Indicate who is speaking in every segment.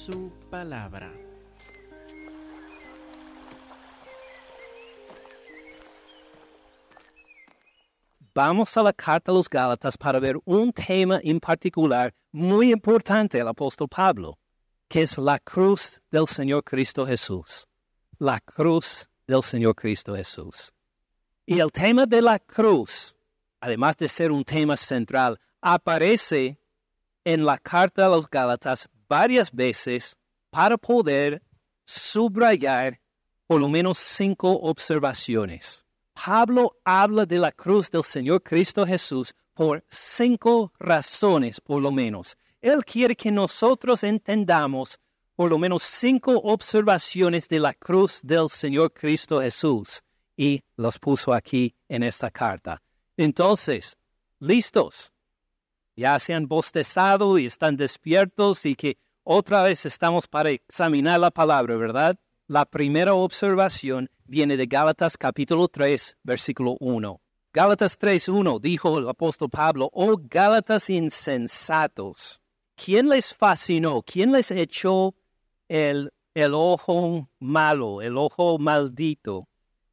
Speaker 1: su palabra.
Speaker 2: Vamos a la carta a los Gálatas para ver un tema en particular muy importante al apóstol Pablo, que es la cruz del Señor Cristo Jesús. La cruz del Señor Cristo Jesús. Y el tema de la cruz, además de ser un tema central, aparece en la carta a los Gálatas varias veces para poder subrayar por lo menos cinco observaciones. Pablo habla de la cruz del Señor Cristo Jesús por cinco razones, por lo menos. Él quiere que nosotros entendamos por lo menos cinco observaciones de la cruz del Señor Cristo Jesús y los puso aquí en esta carta. Entonces, listos. Ya se han bostezado y están despiertos y que otra vez estamos para examinar la palabra, ¿verdad? La primera observación viene de Gálatas capítulo 3, versículo 1. Gálatas 1, dijo el apóstol Pablo, oh Gálatas insensatos, ¿quién les fascinó? ¿Quién les echó el, el ojo malo, el ojo maldito?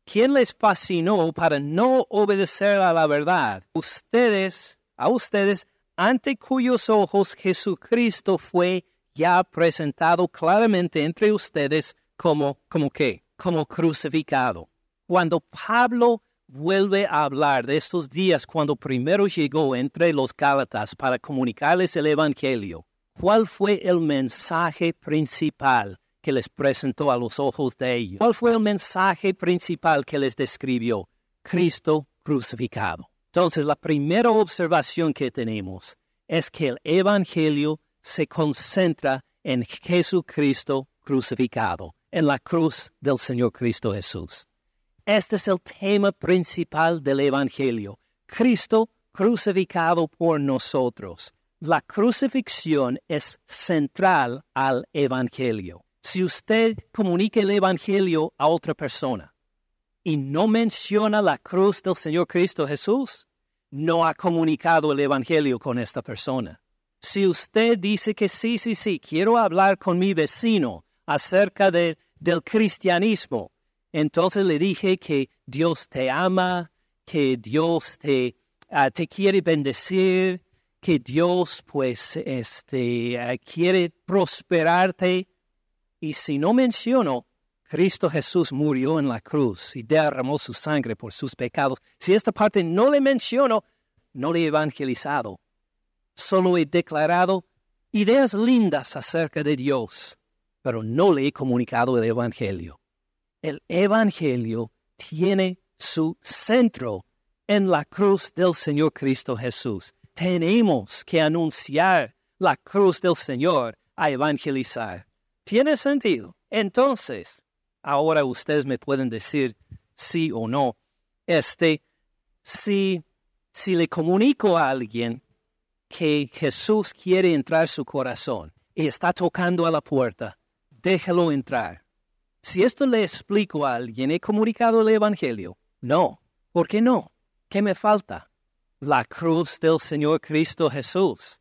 Speaker 2: ¿Quién les fascinó para no obedecer a la verdad? Ustedes, a ustedes, ante cuyos ojos Jesucristo fue ya presentado claramente entre ustedes como, como qué, como crucificado. Cuando Pablo vuelve a hablar de estos días cuando primero llegó entre los Gálatas para comunicarles el Evangelio, ¿cuál fue el mensaje principal que les presentó a los ojos de ellos? ¿Cuál fue el mensaje principal que les describió? Cristo crucificado. Entonces, la primera observación que tenemos es que el Evangelio se concentra en Jesucristo crucificado en la cruz del Señor Cristo Jesús. Este es el tema principal del Evangelio. Cristo crucificado por nosotros. La crucifixión es central al Evangelio. Si usted comunica el Evangelio a otra persona y no menciona la cruz del Señor Cristo Jesús, no ha comunicado el Evangelio con esta persona. Si usted dice que sí, sí, sí, quiero hablar con mi vecino acerca de, del cristianismo. Entonces le dije que Dios te ama, que Dios te, ah, quiere bendecir, que Dios pues este, ah, quiere prosperarte. Y si no menciono, Cristo Jesús murió en la cruz y derramó su sangre por sus pecados. Si esta parte no le menciono, no le he evangelizado. Solo he declarado ideas lindas acerca de Dios pero no le he comunicado el Evangelio. El Evangelio tiene su centro en la cruz del Señor Cristo Jesús. Tenemos que anunciar la cruz del Señor a evangelizar. ¿Tiene sentido? Entonces, ahora ustedes me pueden decir sí o no. Este, si, si le comunico a alguien que Jesús quiere entrar en su corazón y está tocando a la puerta, déjalo entrar. Si esto le explico a alguien, ¿he comunicado el Evangelio? No. ¿Por qué no? ¿Qué me falta? La cruz del Señor Cristo Jesús.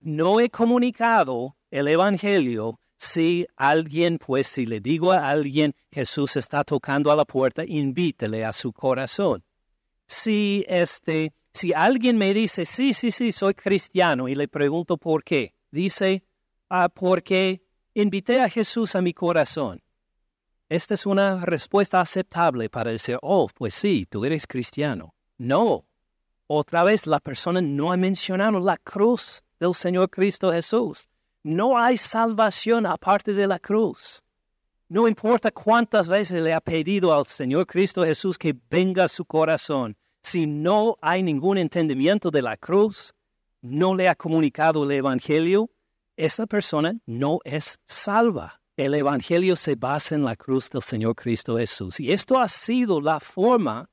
Speaker 2: No he comunicado el Evangelio si alguien, pues si le digo a alguien, Jesús está tocando a la puerta, invítele a su corazón. Si este, si alguien me dice, sí, sí, sí, soy cristiano, y le pregunto por qué, dice, ah, porque invité a Jesús a mi corazón. Esta es una respuesta aceptable para decir, oh, pues sí, tú eres cristiano. No. Otra vez la persona no ha mencionado la cruz del Señor Cristo Jesús. No hay salvación aparte de la cruz. No importa cuántas veces le ha pedido al Señor Cristo Jesús que venga a su corazón. Si no hay ningún entendimiento de la cruz, no le ha comunicado el Evangelio, esa persona no es salva. El Evangelio se basa en la cruz del Señor Cristo Jesús. Y esto ha sido la forma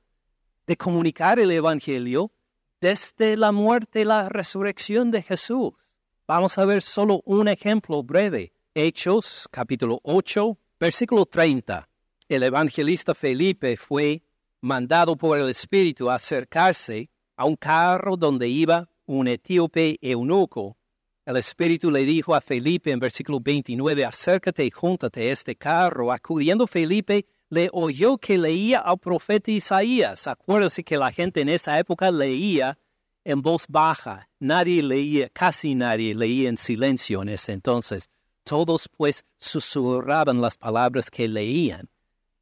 Speaker 2: de comunicar el Evangelio desde la muerte y la resurrección de Jesús. Vamos a ver solo un ejemplo breve. Hechos capítulo 8, versículo 30. El evangelista Felipe fue mandado por el Espíritu a acercarse a un carro donde iba un etíope eunuco El Espíritu le dijo a Felipe en versículo 29, acércate y júntate a este carro. Acudiendo Felipe, le oyó que leía al profeta Isaías. Acuérdese que la gente en esa época leía en voz baja. Nadie leía, casi nadie leía en silencio en ese entonces. Todos pues susurraban las palabras que leían.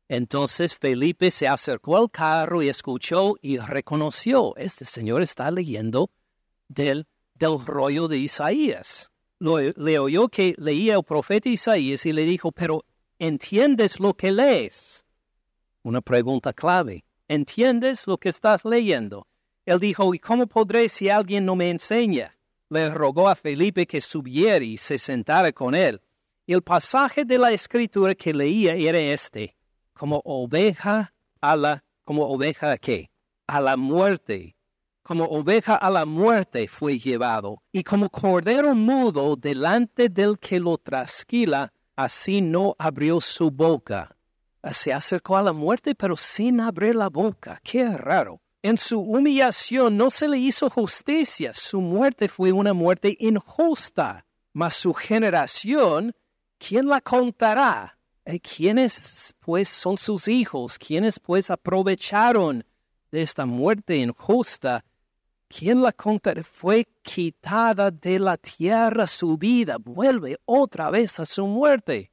Speaker 2: Entonces Felipe se acercó al carro y escuchó y reconoció, este señor está leyendo del, del rollo de Isaías. le oyó que leía el profeta Isaías y le dijo, pero ¿entiendes lo que lees? Una pregunta clave. ¿Entiendes lo que estás leyendo? Él dijo, ¿y cómo podré si alguien no me enseña? Le rogó a Felipe que subiera y se sentara con él. Y el pasaje de la escritura que leía era este como oveja a la, como oveja a qué? A la muerte. Como oveja a la muerte fue llevado, y como cordero mudo delante del que lo trasquila, así no abrió su boca. Se acercó a la muerte, pero sin abrir la boca. Qué raro. En su humillación no se le hizo justicia. Su muerte fue una muerte injusta. Mas su generación, ¿quién la contará? Eh, ¿Quiénes pues son sus hijos? ¿Quiénes pues aprovecharon de esta muerte injusta? ¿Quién la contará? Fue quitada de la tierra su vida, vuelve otra vez a su muerte.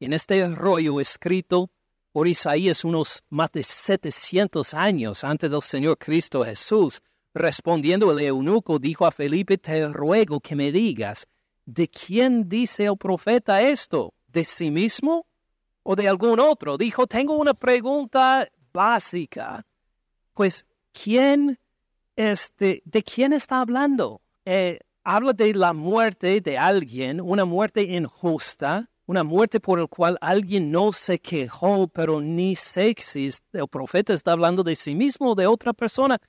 Speaker 2: En este rollo escrito por Isaías unos más de 700 años antes del Señor Cristo Jesús, respondiendo el eunuco dijo a Felipe, te ruego que me digas, ¿de quién dice el profeta esto? ¿De sí mismo o de algún otro. Dijo, tengo una pregunta básica. Pues, ¿quién, este, de quién está hablando? Eh, habla de la muerte de alguien, una muerte injusta, una muerte por la cual alguien no se quejó, pero ni sexy. El profeta está hablando de sí mismo o de otra persona.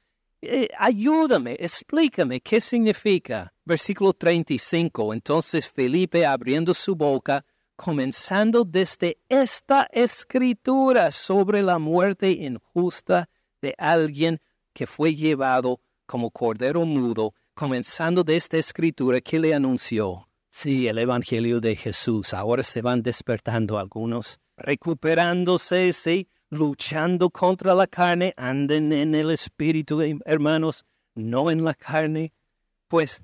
Speaker 2: Eh, ayúdame, explícame qué significa. Versículo 35. Entonces Felipe, abriendo su boca, comenzando desde esta escritura sobre la muerte injusta de alguien que fue llevado como cordero mudo, comenzando de esta escritura que le anunció. Sí, el Evangelio de Jesús. Ahora se van despertando algunos, recuperándose, sí, luchando contra la carne, anden en el Espíritu, hermanos, no en la carne. Pues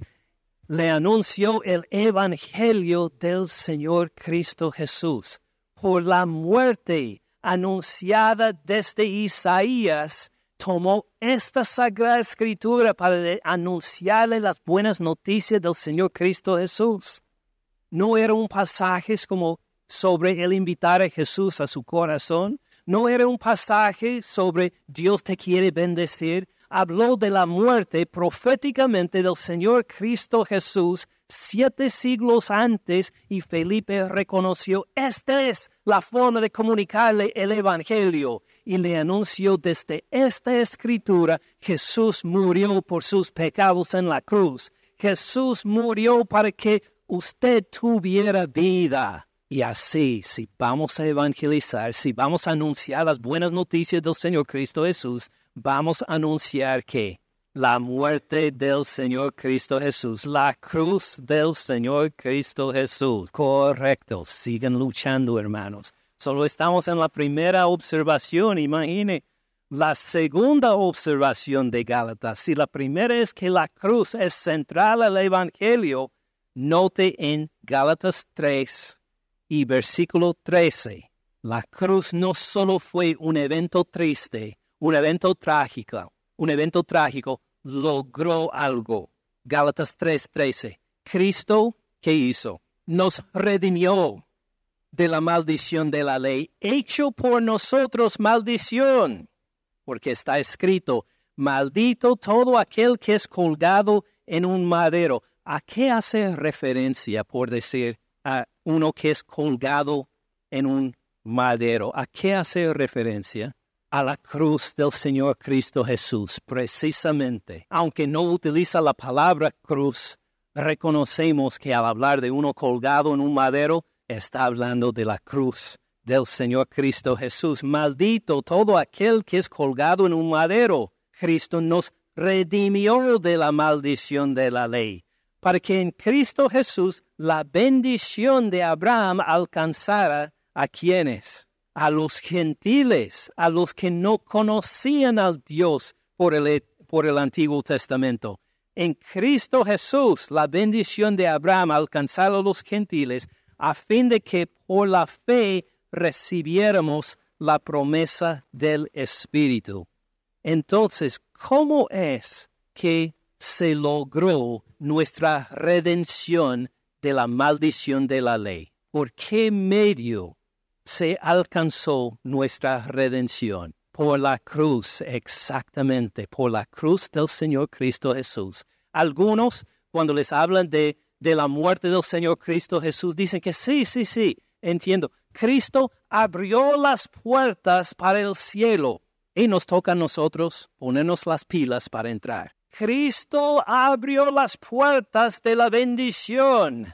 Speaker 2: le anunció el Evangelio del Señor Cristo Jesús. Por la muerte anunciada desde Isaías, tomó esta sagrada escritura para anunciarle las buenas noticias del Señor Cristo Jesús. No era un pasaje como sobre el invitar a Jesús a su corazón, no era un pasaje sobre Dios te quiere bendecir, habló de la muerte proféticamente del Señor Cristo Jesús siete siglos antes y Felipe reconoció, esta es la forma de comunicarle el Evangelio y le anunció desde esta escritura, Jesús murió por sus pecados en la cruz. Jesús murió para que usted tuviera vida. Y así, si vamos a evangelizar, si vamos a anunciar las buenas noticias del Señor Cristo Jesús, vamos a anunciar que la muerte del Señor Cristo Jesús, la cruz del Señor Cristo Jesús. Correcto, sigan luchando hermanos. Solo estamos en la primera observación, imagine. La segunda observación de Gálatas, si la primera es que la cruz es central al Evangelio, note en Gálatas 3 y versículo 13, la cruz no solo fue un evento triste, un evento trágico, un evento trágico, logró algo. Gálatas 3:13. Cristo, ¿qué hizo? Nos redimió de la maldición de la ley, hecho por nosotros maldición, porque está escrito, maldito todo aquel que es colgado en un madero. ¿A qué hace referencia por decir a uno que es colgado en un madero? ¿A qué hace referencia? a la cruz del Señor Cristo Jesús, precisamente. Aunque no utiliza la palabra cruz, reconocemos que al hablar de uno colgado en un madero, está hablando de la cruz del Señor Cristo Jesús. Maldito todo aquel que es colgado en un madero. Cristo nos redimió de la maldición de la ley para que en Cristo Jesús la bendición de Abraham alcanzara a quienes, a los gentiles, a los que no conocían al Dios por el, por el Antiguo Testamento. En Cristo Jesús la bendición de Abraham alcanzara a los gentiles a fin de que por la fe recibiéramos la promesa del Espíritu. Entonces, ¿cómo es que se logró nuestra redención de la maldición de la ley? ¿Por qué medio se alcanzó nuestra redención? Por la cruz, exactamente, por la cruz del Señor Cristo Jesús. Algunos, cuando les hablan de, de la muerte del Señor Cristo Jesús, dicen que sí, sí, sí, entiendo. Cristo abrió las puertas para el cielo y nos toca a nosotros ponernos las pilas para entrar. Cristo abrió las puertas de la bendición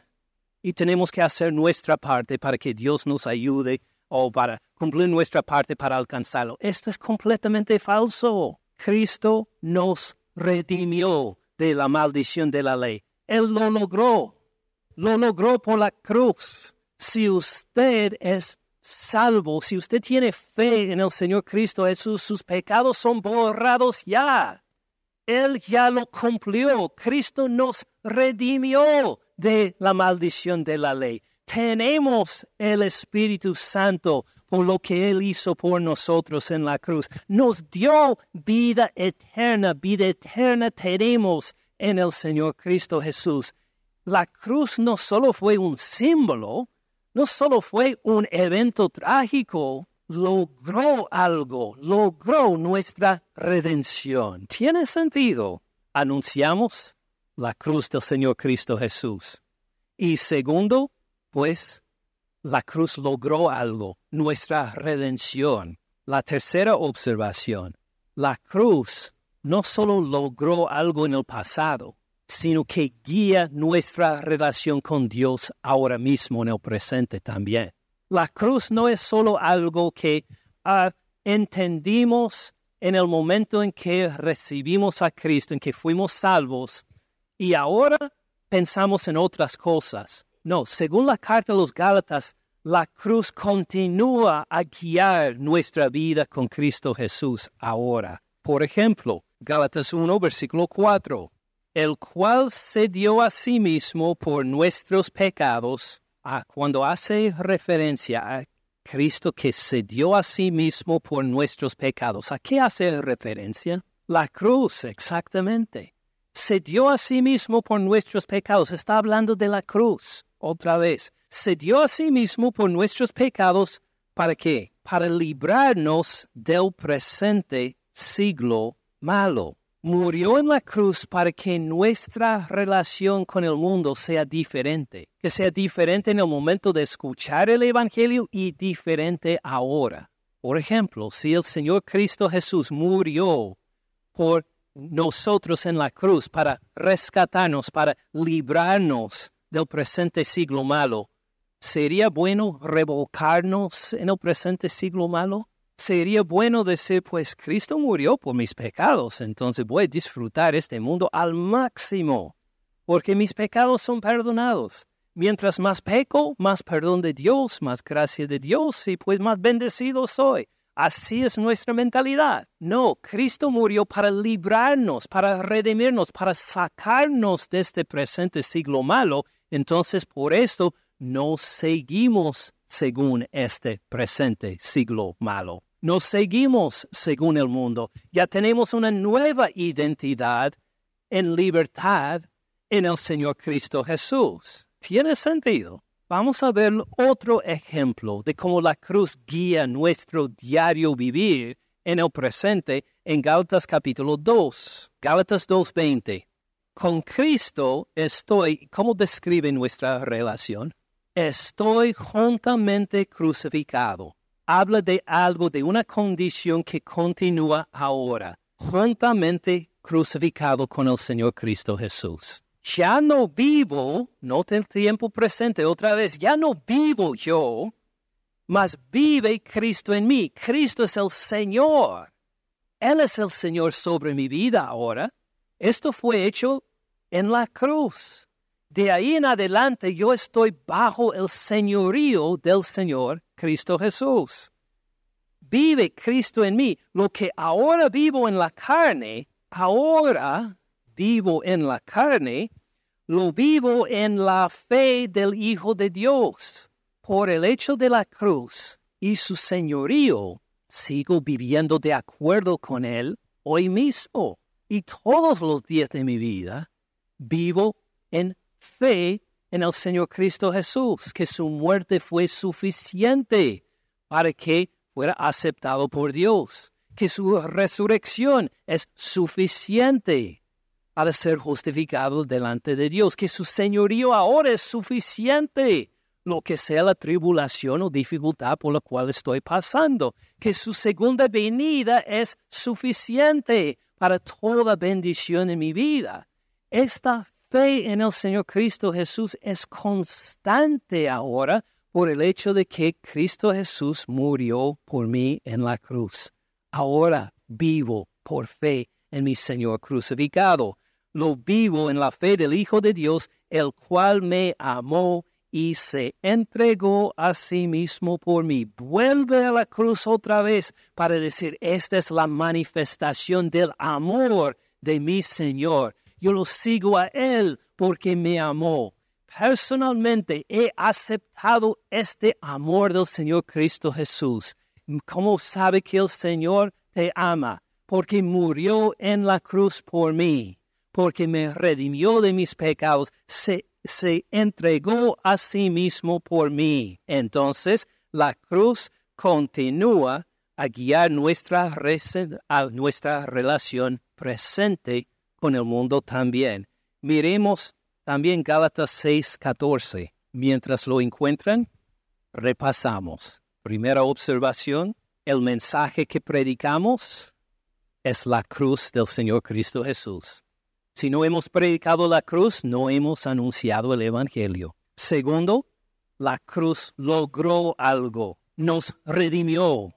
Speaker 2: y tenemos que hacer nuestra parte para que Dios nos ayude o para cumplir nuestra parte para alcanzarlo. Esto es completamente falso. Cristo nos redimió de la maldición de la ley. Él lo logró. Lo logró por la cruz. Si usted es salvo, si usted tiene fe en el Señor Cristo sus pecados son borrados ya. Él ya lo cumplió. Cristo nos redimió de la maldición de la ley. Tenemos el Espíritu Santo por lo que Él hizo por nosotros en la cruz. Nos dio vida eterna. Vida eterna tenemos en el Señor Cristo Jesús. La cruz no solo fue un símbolo, no solo fue un evento trágico, logró algo, logró nuestra redención. ¿Tiene sentido? Anunciamos la cruz del Señor Cristo Jesús. Y segundo, pues, la cruz logró algo, nuestra redención. La tercera observación, la cruz no solo logró algo en el pasado, sino que guía nuestra relación con Dios ahora mismo en el presente también. La cruz no es solo algo que ah, entendimos en el momento en que recibimos a Cristo, en que fuimos salvos, y ahora pensamos en otras cosas. No, según la carta de los Gálatas, la cruz continúa a guiar nuestra vida con Cristo Jesús ahora. Por ejemplo, Gálatas 1, versículo 4, el cual se dio a sí mismo por nuestros pecados Ah, cuando hace referencia a Cristo que se dio a sí mismo por nuestros pecados, ¿a qué hace referencia? La cruz, exactamente. Se dio a sí mismo por nuestros pecados. Está hablando de la cruz, otra vez. Se dio a sí mismo por nuestros pecados. ¿Para qué? Para librarnos del presente siglo malo murió en la cruz para que nuestra relación con el mundo sea diferente, que sea diferente en el momento de escuchar el Evangelio y diferente ahora. Por ejemplo, si el Señor Cristo Jesús murió por nosotros en la cruz para rescatarnos, para librarnos del presente siglo malo, ¿sería bueno revolcarnos en el presente siglo malo? Sería bueno decir, pues Cristo murió por mis pecados, entonces voy a disfrutar este mundo al máximo, porque mis pecados son perdonados. Mientras más peco, más perdón de Dios, más gracia de Dios y pues más bendecido soy. Así es nuestra mentalidad. No, Cristo murió para librarnos, para redimirnos, para sacarnos de este presente siglo malo. Entonces, por esto, no seguimos según este presente siglo malo. Nos seguimos según el mundo. Ya tenemos una nueva identidad en libertad en el Señor Cristo Jesús. ¿Tiene sentido? Vamos a ver otro ejemplo de cómo la cruz guía nuestro diario vivir en el presente en Gálatas capítulo 2. Gálatas 2.20. Con Cristo estoy, ¿cómo describe nuestra relación? Estoy juntamente crucificado habla de algo, de una condición que continúa ahora, juntamente crucificado con el Señor Cristo Jesús. Ya no vivo, note el tiempo presente otra vez, ya no vivo yo, mas vive Cristo en mí. Cristo es el Señor. Él es el Señor sobre mi vida ahora. Esto fue hecho en la cruz. De ahí en adelante yo estoy bajo el señorío del Señor Cristo Jesús. Vive Cristo en mí. Lo que ahora vivo en la carne, ahora vivo en la carne, lo vivo en la fe del Hijo de Dios. Por el hecho de la cruz y su señorío, sigo viviendo de acuerdo con Él hoy mismo. Y todos los días de mi vida vivo en fe en el Señor Cristo Jesús, que su muerte fue suficiente para que fuera aceptado por Dios, que su resurrección es suficiente para ser justificado delante de Dios, que su señorío ahora es suficiente, lo que sea la tribulación o dificultad por la cual estoy pasando, que su segunda venida es suficiente para toda bendición en mi vida. Esta fe en el Señor Cristo Jesús es constante ahora por el hecho de que Cristo Jesús murió por mí en la cruz. Ahora vivo por fe en mi Señor crucificado lo vivo en la fe del Hijo de Dios, el cual me amó y se entregó a sí mismo por mí. Vuelve a la cruz otra vez para decir, esta es la manifestación del amor de mi Señor. Yo lo sigo a Él porque me amó. Personalmente he aceptado este amor del Señor Cristo Jesús. ¿Cómo sabe que el Señor te ama? Porque murió en la cruz por mí porque me redimió de mis pecados, se, entregó a sí mismo por mí. Entonces la cruz continúa a guiar nuestra, a nuestra relación presente con el mundo también. Miremos también Gálatas 6:14. Mientras lo encuentran, repasamos. Primera observación, el mensaje que predicamos es la cruz del Señor Cristo Jesús. Si no hemos predicado la cruz, no hemos anunciado el Evangelio. Segundo, la cruz logró algo, nos redimió.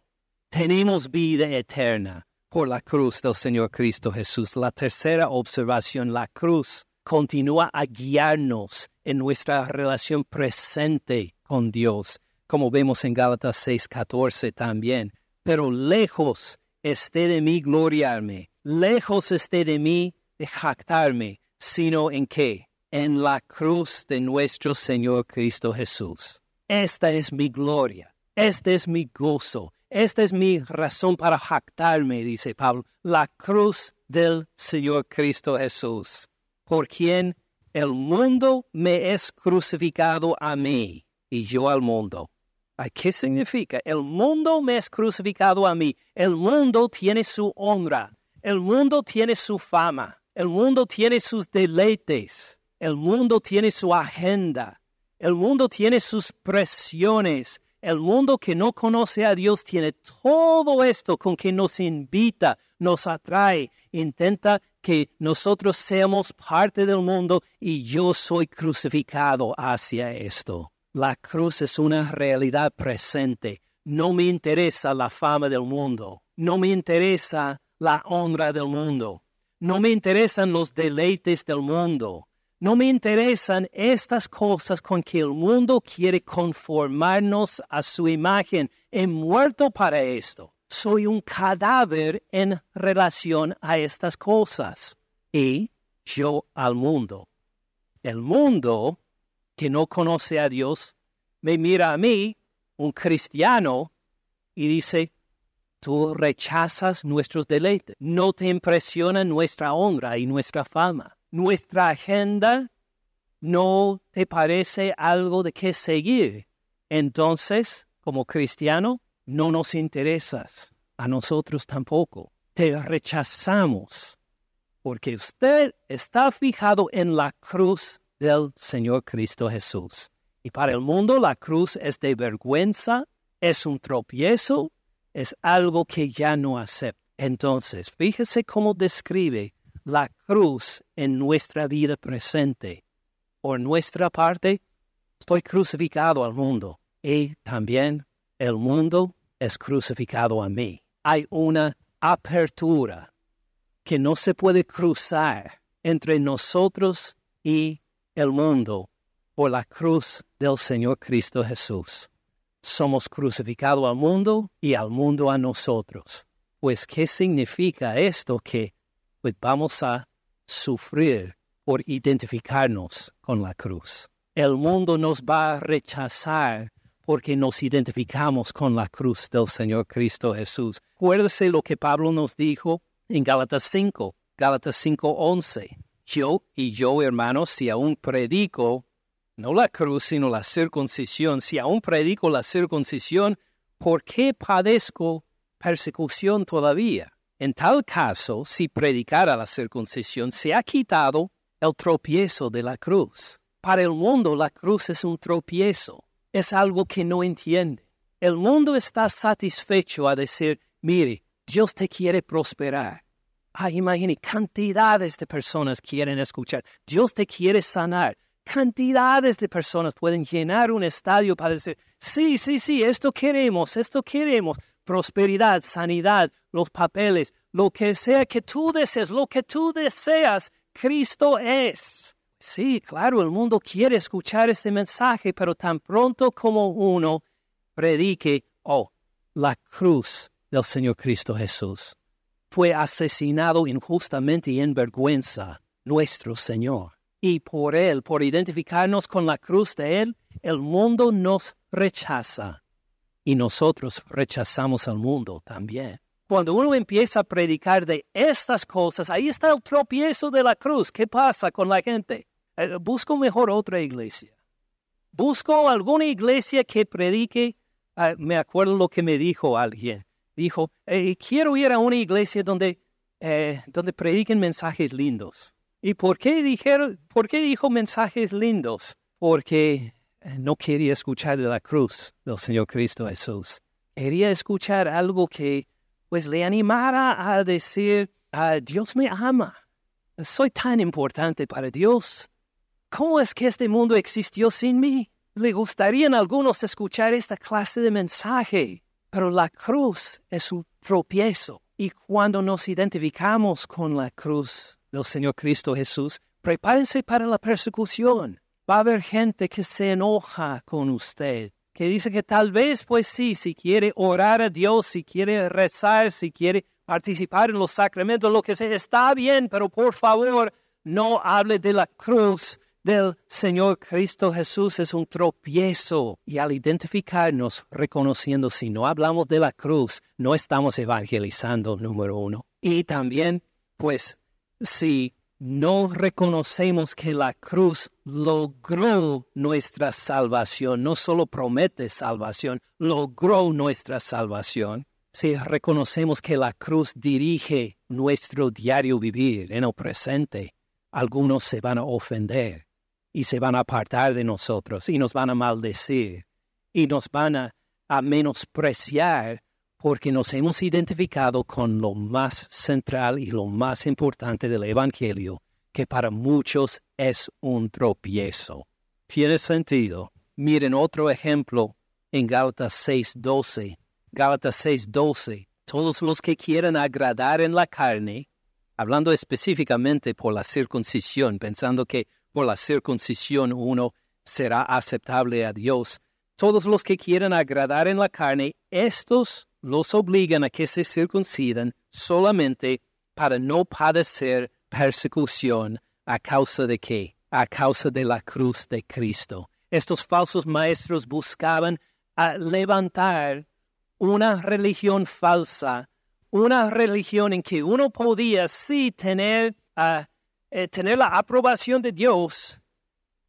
Speaker 2: Tenemos vida eterna por la cruz del Señor Cristo Jesús. La tercera observación, la cruz continúa a guiarnos en nuestra relación presente con Dios, como vemos en Gálatas 6:14 también. Pero lejos esté de mí gloriarme, lejos esté de mí de jactarme, sino en qué? En la cruz de nuestro Señor Cristo Jesús. Esta es mi gloria, este es mi gozo, esta es mi razón para jactarme, dice Pablo, la cruz del Señor Cristo Jesús, por quien el mundo me es crucificado a mí y yo al mundo. ¿Qué significa? El mundo me es crucificado a mí. El mundo tiene su honra. El mundo tiene su fama. El mundo tiene sus deleites, el mundo tiene su agenda, el mundo tiene sus presiones, el mundo que no conoce a Dios tiene todo esto con que nos invita, nos atrae, intenta que nosotros seamos parte del mundo y yo soy crucificado hacia esto. La cruz es una realidad presente. No me interesa la fama del mundo, no me interesa la honra del mundo. No me interesan los deleites del mundo. No me interesan estas cosas con que el mundo quiere conformarnos a su imagen. He muerto para esto. Soy un cadáver en relación a estas cosas. Y yo al mundo. El mundo que no conoce a Dios me mira a mí, un cristiano, y dice, Tú rechazas nuestros deleites. No te impresiona nuestra honra y nuestra fama. Nuestra agenda no te parece algo de qué seguir. Entonces, como cristiano, no nos interesas. A nosotros tampoco. Te rechazamos. Porque usted está fijado en la cruz del Señor Cristo Jesús. Y para el mundo la cruz es de vergüenza, es un tropiezo, es algo que ya no acepta. Entonces, fíjese cómo describe la cruz en nuestra vida presente. Por nuestra parte, estoy crucificado al mundo y también el mundo es crucificado a mí. Hay una apertura que no se puede cruzar entre nosotros y el mundo por la cruz del Señor Cristo Jesús. Somos crucificados al mundo y al mundo a nosotros. Pues, ¿qué significa esto? Que pues vamos a sufrir por identificarnos con la cruz. El mundo nos va a rechazar porque nos identificamos con la cruz del Señor Cristo Jesús. Acuérdese lo que Pablo nos dijo en Gálatas 5, Gálatas 5:11. Yo y yo, hermanos, si aún predico, no la cruz, sino la circuncisión, si aún predico la circuncisión, ¿por qué padezco persecución todavía? En tal caso, si predicara la circuncisión, se ha quitado el tropiezo de la cruz. Para el mundo la cruz es un tropiezo, es algo que no entiende. El mundo está satisfecho a decir, mire, Dios te quiere prosperar. Ah, imagine, cantidades de personas quieren escuchar. Dios te quiere sanar. Cantidades de personas pueden llenar un estadio para decir, sí, sí, sí, esto queremos, esto queremos. Prosperidad, sanidad, los papeles, lo que sea que tú desees, lo que tú deseas, Cristo es. Sí, claro, el mundo quiere escuchar este mensaje, pero tan pronto como uno predique, oh, la cruz del Señor Cristo Jesús. Fue asesinado injustamente y en vergüenza nuestro Señor. Y por Él, por identificarnos con la cruz de Él, el mundo nos rechaza. Y nosotros rechazamos al mundo también. Cuando uno empieza a predicar de estas cosas, ahí está el tropiezo de la cruz. ¿Qué pasa con la gente? Eh, busco mejor otra iglesia. Busco alguna iglesia que predique. Ah, me acuerdo lo que me dijo alguien. Dijo, eh, quiero ir a una iglesia donde, eh, donde prediquen mensajes lindos. ¿Y por qué, dijeron, por qué dijo mensajes lindos? Porque no quería escuchar de la cruz del Señor Cristo Jesús. Quería escuchar algo que pues le animara a decir, ah, Dios me ama. Soy tan importante para Dios. ¿Cómo es que este mundo existió sin mí? Le gustaría a algunos escuchar esta clase de mensaje, pero la cruz es un tropiezo. Y cuando nos identificamos con la cruz del Señor Cristo Jesús, prepárense para la persecución. Va a haber gente que se enoja con usted, que dice que tal vez, pues sí, si quiere orar a Dios, si quiere rezar, si quiere participar en los sacramentos, lo que sea, está bien, pero por favor, no hable de la cruz del Señor Cristo Jesús es un tropiezo y al identificarnos reconociendo si no hablamos de la cruz, no estamos evangelizando, número uno. Y también, pues, si no reconocemos que la cruz logró nuestra salvación, no solo promete salvación, logró nuestra salvación. Si reconocemos que la cruz dirige nuestro diario vivir en el presente, algunos se van a ofender y se van a apartar de nosotros y nos van a maldecir y nos van a, menospreciar porque nos hemos identificado con lo más central y lo más importante del Evangelio, que para muchos es un tropiezo. ¿Tiene sentido? Miren otro ejemplo en Gálatas 6:12. Gálatas 6:12. Todos los que quieran agradar en la carne, hablando específicamente por la circuncisión, pensando que por la circuncisión uno será aceptable a Dios. Todos los que quieran agradar en la carne, estos los obligan a que se circuncidan solamente para no padecer persecución a causa de qué? A causa de la cruz de Cristo. Estos falsos maestros buscaban levantar una religión falsa, una religión en que uno podía sí tener a eh, tener la aprobación de Dios,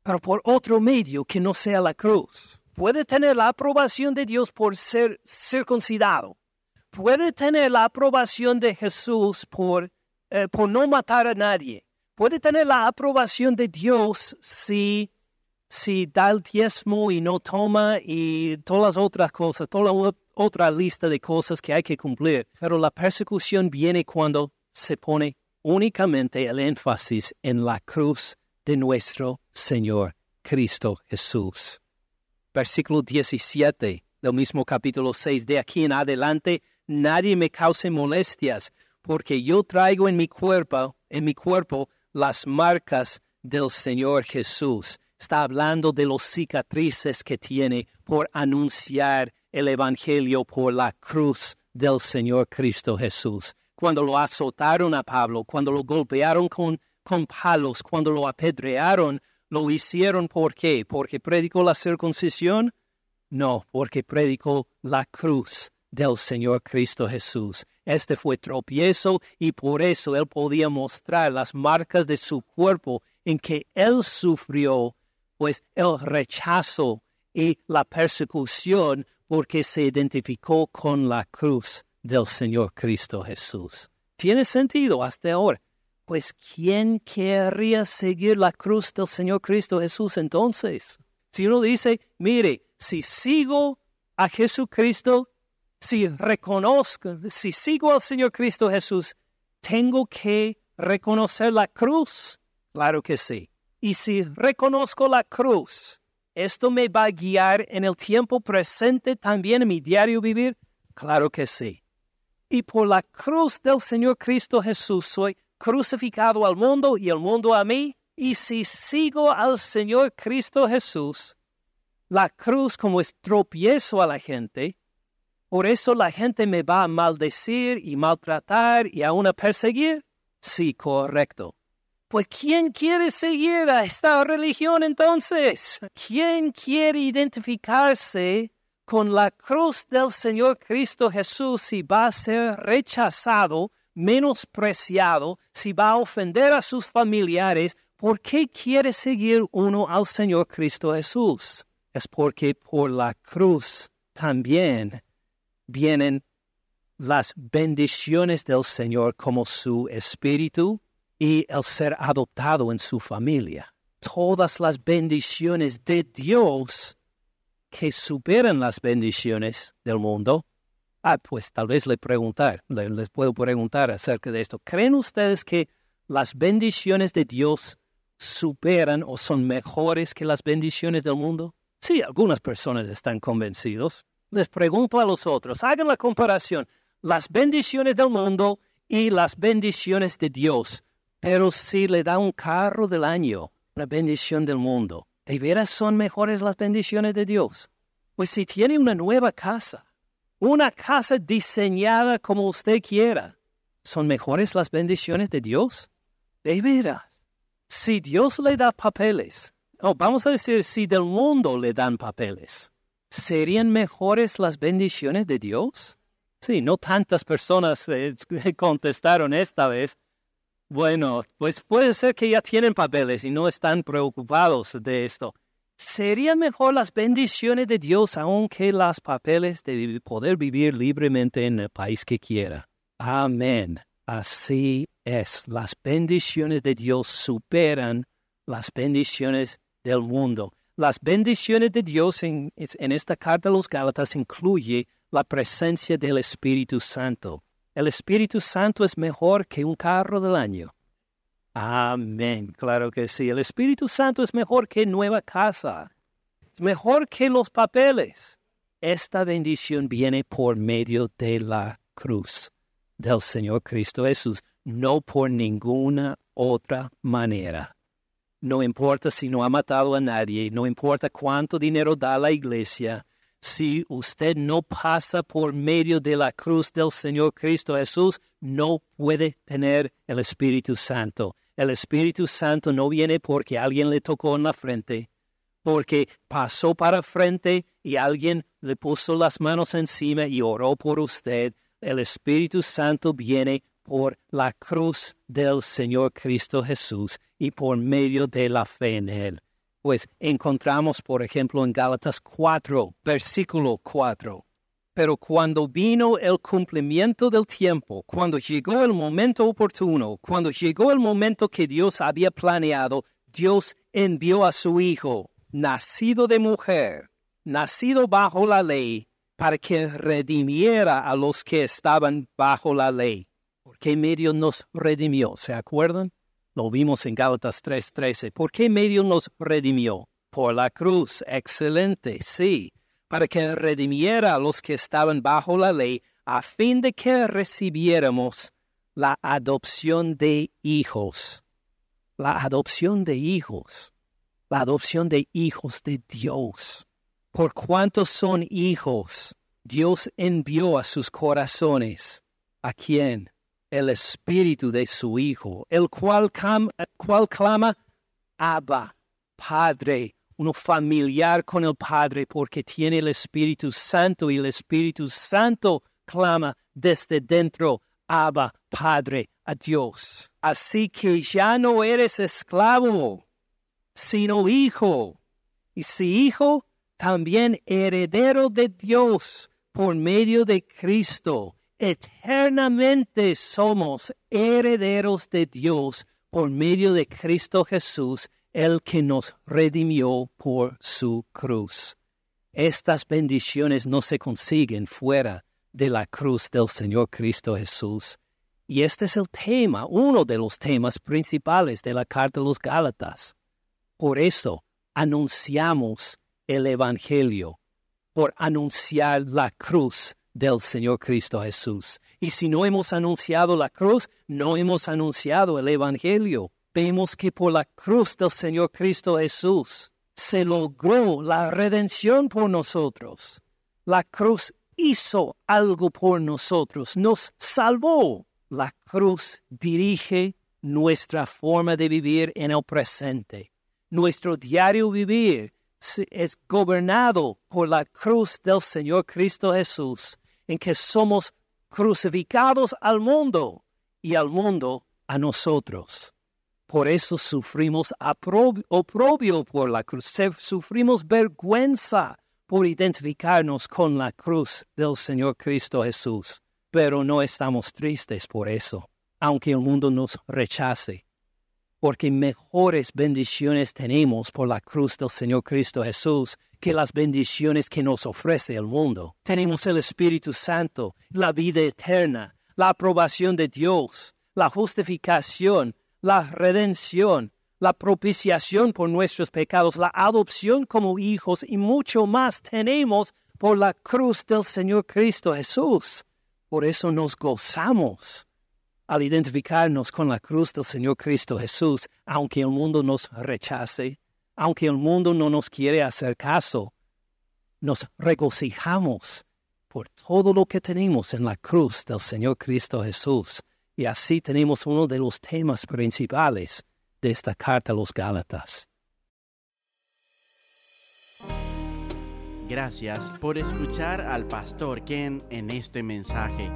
Speaker 2: pero por otro medio que no sea la cruz. Puede tener la aprobación de Dios por ser circuncidado. Puede tener la aprobación de Jesús por, eh, por no matar a nadie. Puede tener la aprobación de Dios si, si da el diezmo y no toma y todas las otras cosas, toda otra lista de cosas que hay que cumplir. Pero la persecución viene cuando se pone únicamente el énfasis en la cruz de nuestro Señor Cristo Jesús. Versículo 17 del mismo capítulo 6. De aquí en adelante nadie me cause molestias, porque yo traigo en mi cuerpo, en mi cuerpo, las marcas del Señor Jesús. Está hablando de los cicatrices que tiene por anunciar el Evangelio por la cruz del Señor Cristo Jesús. Cuando lo azotaron a Pablo, cuando lo golpearon con, con palos, cuando lo apedrearon, lo hicieron ¿por qué? ¿Porque predicó la circuncisión? No, porque predicó la cruz del Señor Cristo Jesús. Este fue tropiezo y por eso él podía mostrar las marcas de su cuerpo en que él sufrió, pues el rechazo y la persecución porque se identificó con la cruz del Señor Cristo Jesús. Tiene sentido hasta ahora. Pues ¿quién querría seguir la cruz del Señor Cristo Jesús entonces? Si uno dice, mire, si sigo a Jesucristo, si reconozco, si sigo al Señor Cristo Jesús, tengo que reconocer la cruz. Claro que sí. Y si reconozco la cruz, ¿esto me va a guiar en el tiempo presente también en mi diario vivir? Claro que sí. Y por la cruz del Señor Cristo Jesús soy crucificado al mundo y el mundo a mí. Y si sigo al Señor Cristo Jesús, la cruz como es tropiezo a la gente, por eso la gente me va a maldecir y maltratar y aún a perseguir. Sí, correcto. Pues ¿quién quiere seguir a esta religión entonces? ¿Quién quiere identificarse con la cruz del Señor Cristo Jesús si va a ser rechazado, menospreciado, si va a ofender a sus familiares? ¿Por qué quiere seguir uno al Señor Cristo Jesús? Es porque por la cruz también vienen las bendiciones del Señor como su espíritu y el ser adoptado en su familia. Todas las bendiciones de Dios que superan las bendiciones del mundo. Ah, pues tal vez le preguntar, les puedo preguntar acerca de esto. ¿Creen ustedes que las bendiciones de Dios superan o son mejores que las bendiciones del mundo? Sí, algunas personas están convencidos, les pregunto a los otros, hagan la comparación, las bendiciones del mundo y las bendiciones de Dios. Pero si le da un carro del año, la bendición del mundo, ¿de veras son mejores las bendiciones de Dios? Pues si tiene una nueva casa, una casa diseñada como usted quiera, ¿son mejores las bendiciones de Dios? De veras. Si Dios le da papeles, o vamos a decir si del mundo le dan papeles, ¿serían mejores las bendiciones de Dios? Sí, no tantas personas eh, contestaron esta vez. Bueno, pues puede ser que ya tienen papeles y no están preocupados de esto. ¿Serían mejor las bendiciones de Dios aunque las papeles de poder vivir libremente en el país que quiera? Amén. Así es. Las bendiciones de Dios superan las bendiciones del mundo. Las bendiciones de Dios en, esta carta a los Gálatas incluye la presencia del Espíritu Santo. El Espíritu Santo es mejor que un carro del año. Amén, claro que sí. El Espíritu Santo es mejor que nueva casa. Mejor que los papeles. Esta bendición viene por medio de la cruz del Señor Cristo Jesús, no por ninguna otra manera. No importa si no ha matado a nadie, no importa cuánto dinero da la iglesia, si usted no pasa por medio de la cruz del Señor Cristo Jesús, no puede tener el Espíritu Santo. El Espíritu Santo no viene porque alguien le tocó en la frente, porque pasó para frente y alguien le puso las manos encima y oró por usted. El Espíritu Santo viene por la cruz del Señor Cristo Jesús y por medio de la fe en Él. Pues encontramos, por ejemplo, en Gálatas 4, versículo 4. Pero cuando vino el cumplimiento del tiempo, cuando llegó el momento oportuno, cuando llegó el momento que Dios había planeado, Dios envió a su Hijo, nacido de mujer, nacido bajo la ley, para que redimiera a los que estaban bajo la ley ¿Por qué medio nos redimió? ¿Se acuerdan? Lo vimos en Gálatas 3:13. ¿Por qué medio nos redimió? Por la cruz. Excelente, sí. Para que redimiera a los que estaban bajo la ley, a fin de que recibiéramos la adopción de hijos. la adopción de hijos, la adopción de hijos de Dios. Por cuantos son hijos, Dios envió a sus corazones. ¿A quién? El espíritu de su Hijo, el cual, cual clama, Abba, Padre, uno familiar con el Padre porque tiene el Espíritu Santo y el Espíritu Santo clama desde dentro, Abba, Padre, a Dios. Así que ya no eres esclavo, sino hijo. Y si hijo, también heredero de Dios por medio de Cristo. Eternamente somos herederos de Dios por medio de Cristo Jesús, el que nos redimió por su cruz. Estas bendiciones no se consiguen fuera de la cruz del Señor Cristo Jesús. Y este es el tema, uno de los temas principales de la carta de los Gálatas. Por eso anunciamos el Evangelio, por anunciar la cruz del Señor Cristo Jesús. Y si no hemos anunciado la cruz, no hemos anunciado el Evangelio. Vemos que por la cruz del Señor Cristo Jesús se logró la redención por nosotros. La cruz hizo algo por nosotros, nos salvó. La cruz dirige nuestra forma de vivir en el presente. Nuestro diario vivir es gobernado por la cruz del Señor Cristo Jesús, en que somos crucificados al mundo y al mundo a nosotros. Por eso sufrimos oprobio por la cruz, sufrimos vergüenza por identificarnos con la cruz del Señor Cristo Jesús. Pero no estamos tristes por eso, aunque el mundo nos rechace, porque mejores bendiciones tenemos por la cruz del Señor Cristo Jesús que las bendiciones que nos ofrece el mundo. Tenemos el Espíritu Santo, la vida eterna, la aprobación de Dios, la justificación, la redención, la propiciación por nuestros pecados, la adopción como hijos y mucho más tenemos por la cruz del Señor Cristo Jesús. Por eso nos gozamos al identificarnos con la cruz del Señor Cristo Jesús, aunque el mundo nos rechace, aunque el mundo no nos quiere hacer caso, nos regocijamos por todo lo que tenemos en la cruz del Señor Cristo Jesús. Y así tenemos uno de los temas principales de esta carta a los Gálatas.
Speaker 1: Gracias por escuchar al pastor Ken en este mensaje.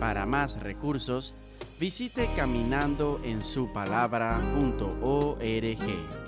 Speaker 1: Para más recursos, visite caminandoensupalabra.org.